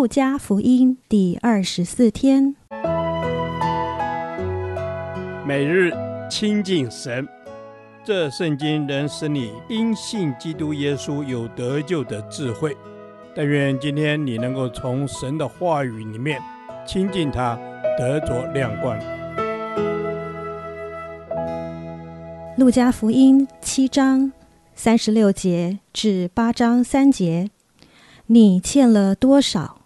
路加福音第二十四天，每日亲近神，这圣经能使你因信基督耶稣有得救的智慧。但愿今天你能够从神的话语里面亲近他，得着亮光。路加福音七章三十六节至八章三节。你欠了多少？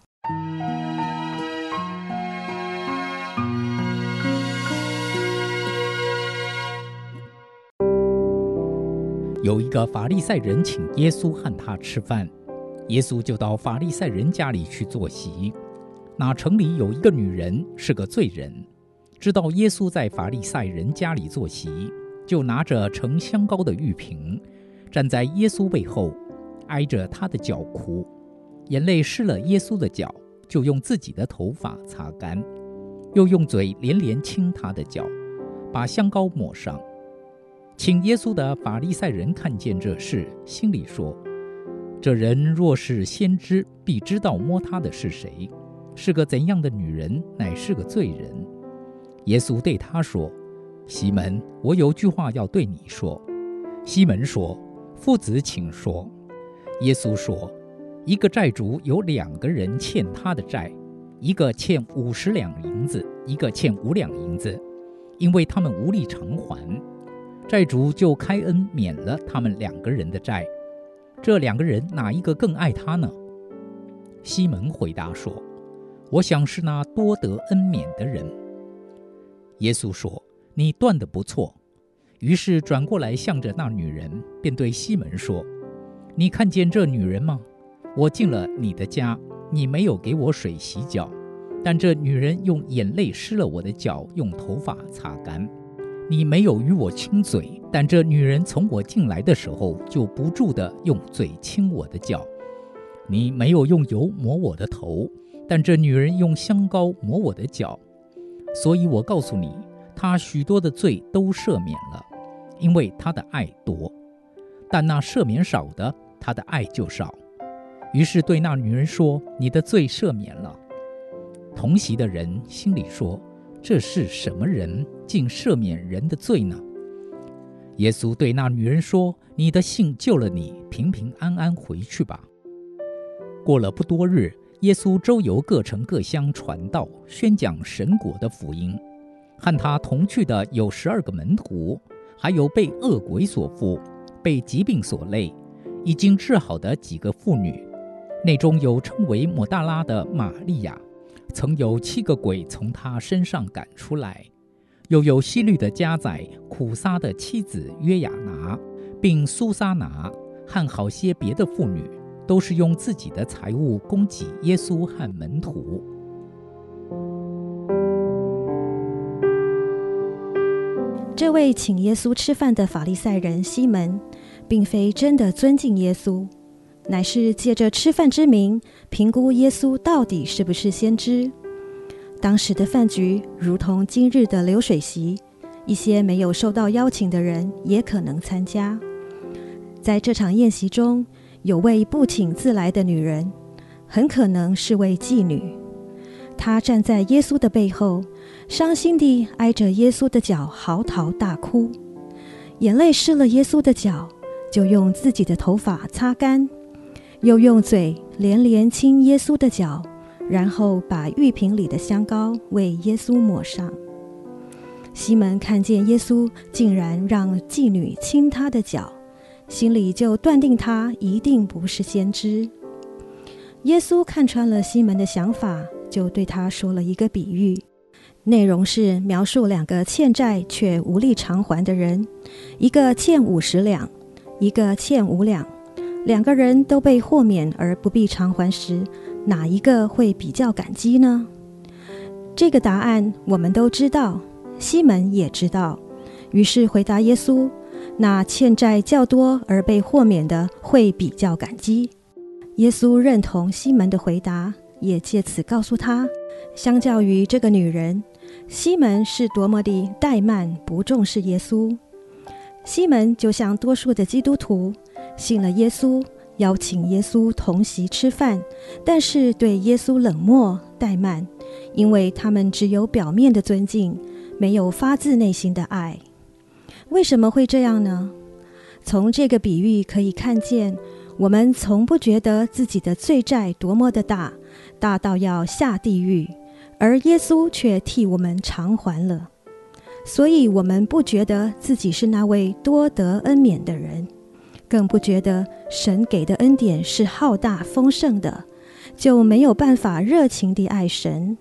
有一个法利赛人请耶稣和他吃饭，耶稣就到法利赛人家里去坐席。那城里有一个女人是个罪人，知道耶稣在法利赛人家里坐席，就拿着盛香膏的玉瓶，站在耶稣背后，挨着他的脚哭。眼泪湿了耶稣的脚，就用自己的头发擦干，又用嘴连连亲他的脚，把香膏抹上。请耶稣的法利赛人看见这事，心里说：“这人若是先知，必知道摸他的是谁，是个怎样的女人，乃是个罪人。”耶稣对他说：“西门，我有句话要对你说。”西门说：“夫子，请说。”耶稣说。一个债主有两个人欠他的债，一个欠五十两银子，一个欠五两银子，因为他们无力偿还，债主就开恩免了他们两个人的债。这两个人哪一个更爱他呢？西门回答说：“我想是那多得恩免的人。”耶稣说：“你断得不错。”于是转过来向着那女人，便对西门说：“你看见这女人吗？”我进了你的家，你没有给我水洗脚，但这女人用眼泪湿了我的脚，用头发擦干。你没有与我亲嘴，但这女人从我进来的时候就不住地用嘴亲我的脚。你没有用油抹我的头，但这女人用香膏抹我的脚。所以我告诉你，她许多的罪都赦免了，因为她的爱多；但那赦免少的，她的爱就少。于是对那女人说：“你的罪赦免了。”同席的人心里说：“这是什么人，竟赦免人的罪呢？”耶稣对那女人说：“你的信救了你，平平安安回去吧。”过了不多日，耶稣周游各城各乡，传道宣讲神国的福音。和他同去的有十二个门徒，还有被恶鬼所附、被疾病所累、已经治好的几个妇女。内中有称为抹大拉的玛利亚，曾有七个鬼从他身上赶出来；又有希律的家宰苦撒的妻子约雅拿，并苏撒拿和好些别的妇女，都是用自己的财物供给耶稣和门徒。这位请耶稣吃饭的法利赛人西门，并非真的尊敬耶稣。乃是借着吃饭之名，评估耶稣到底是不是先知。当时的饭局如同今日的流水席，一些没有受到邀请的人也可能参加。在这场宴席中，有位不请自来的女人，很可能是位妓女。她站在耶稣的背后，伤心地挨着耶稣的脚嚎啕大哭，眼泪湿了耶稣的脚，就用自己的头发擦干。又用嘴连连亲耶稣的脚，然后把玉瓶里的香膏为耶稣抹上。西门看见耶稣竟然让妓女亲他的脚，心里就断定他一定不是先知。耶稣看穿了西门的想法，就对他说了一个比喻，内容是描述两个欠债却无力偿还的人，一个欠五十两，一个欠五两。两个人都被豁免而不必偿还时，哪一个会比较感激呢？这个答案我们都知道，西门也知道，于是回答耶稣：那欠债较多而被豁免的会比较感激。耶稣认同西门的回答，也借此告诉他，相较于这个女人，西门是多么的怠慢不重视耶稣。西门就像多数的基督徒。信了耶稣，邀请耶稣同席吃饭，但是对耶稣冷漠怠慢，因为他们只有表面的尊敬，没有发自内心的爱。为什么会这样呢？从这个比喻可以看见，我们从不觉得自己的罪债多么的大，大到要下地狱，而耶稣却替我们偿还了。所以，我们不觉得自己是那位多得恩免的人，更不觉得神给的恩典是浩大丰盛的，就没有办法热情地爱神。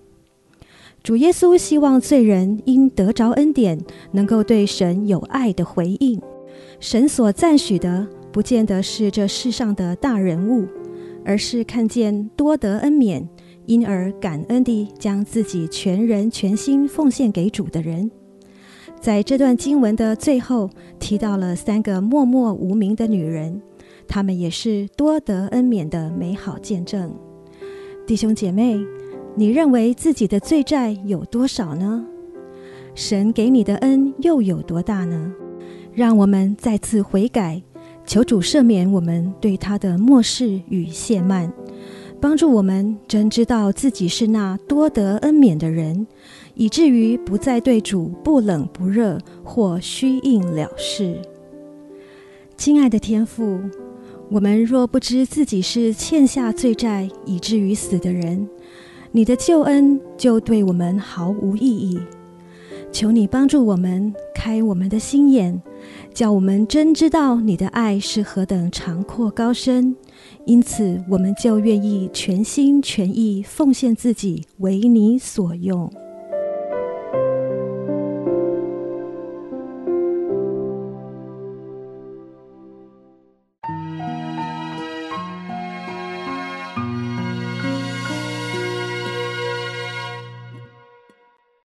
主耶稣希望罪人因得着恩典，能够对神有爱的回应。神所赞许的，不见得是这世上的大人物，而是看见多得恩免，因而感恩地将自己全人全心奉献给主的人。在这段经文的最后，提到了三个默默无名的女人，她们也是多得恩免的美好见证。弟兄姐妹，你认为自己的罪债有多少呢？神给你的恩又有多大呢？让我们再次悔改，求主赦免我们对他的漠视与亵慢，帮助我们真知道自己是那多得恩免的人。以至于不再对主不冷不热或虚应了事。亲爱的天父，我们若不知自己是欠下罪债以至于死的人，你的救恩就对我们毫无意义。求你帮助我们开我们的心眼，叫我们真知道你的爱是何等长阔高深。因此，我们就愿意全心全意奉献自己，为你所用。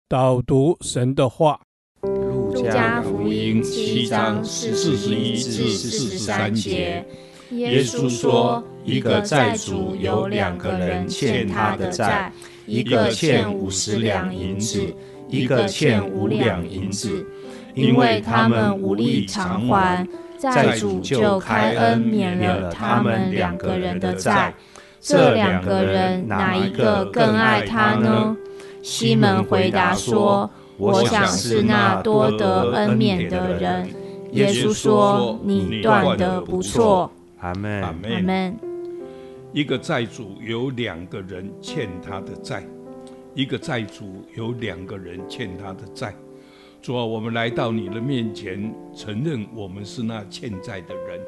导读神的话，《加福音》七章四十一至四十三节，耶稣说：“一个债主有两个人欠他的债，一个欠五十两银子，一个欠五两银子，因为他们无力偿还，债主就开恩免了他们两个人的债。这两个人哪一个更爱他呢？”西门回答说：“我想是那多得恩免的人。”耶稣说：“你断的不错。”阿门。阿门。一个债主有两个人欠他的债，一个债主有两个人欠他的债。主啊，我们来到你的面前，承认我们是那欠债的人。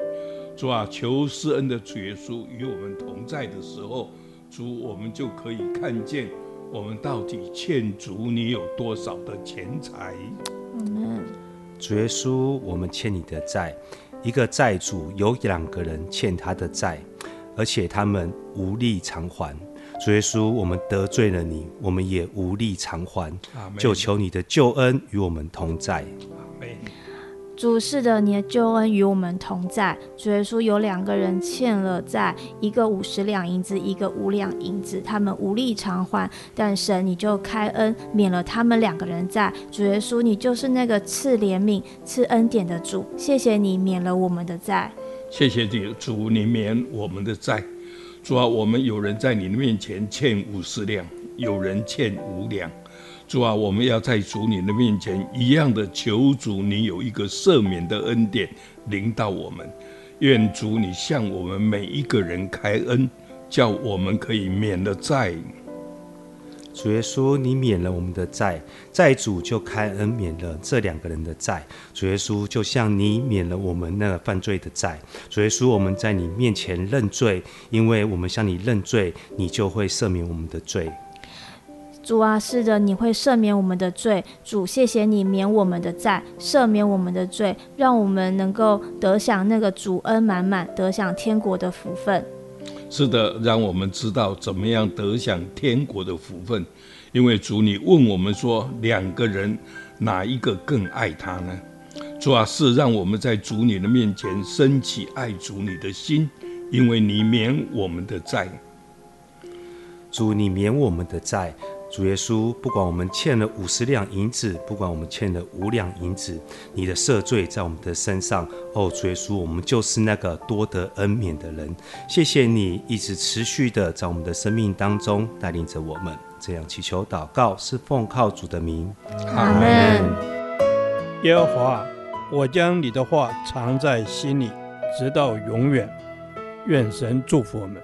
主啊，求施恩的主耶稣与我们同在的时候，主，我们就可以看见。我们到底欠主你有多少的钱财？嗯，主耶稣，我们欠你的债。一个债主有两个人欠他的债，而且他们无力偿还。主耶稣，我们得罪了你，我们也无力偿还。就求你的救恩与我们同在。主是的，你的救恩与我们同在。主耶稣有两个人欠了债，一个五十两银子，一个五两银子，他们无力偿还，但神你就开恩免了他们两个人债。主耶稣，你就是那个赐怜悯、赐恩典的主，谢谢你免了我们的债。谢谢你，主，你免我们的债。主啊，我们有人在你的面前欠五十两，有人欠五两。主啊，我们要在主你的面前一样的求主，你有一个赦免的恩典临到我们。愿主你向我们每一个人开恩，叫我们可以免了债。主耶稣，你免了我们的债，债主就开恩免了这两个人的债。主耶稣，就像你免了我们那个犯罪的债。主耶稣，我们在你面前认罪，因为我们向你认罪，你就会赦免我们的罪。主啊，是的，你会赦免我们的罪。主，谢谢你免我们的债，赦免我们的罪，让我们能够得享那个主恩满满，得享天国的福分。是的，让我们知道怎么样得享天国的福分。因为主，你问我们说，两个人哪一个更爱他呢？主啊，是让我们在主你的面前升起爱主你的心，因为你免我们的债。主，你免我们的债。主耶稣，不管我们欠了五十两银子，不管我们欠了五两银子，你的赦罪在我们的身上。哦，主耶稣，我们就是那个多得恩免的人。谢谢你一直持续的在我们的生命当中带领着我们。这样祈求祷告，是奉靠主的名。阿门。耶和华，我将你的话藏在心里，直到永远。愿神祝福我们。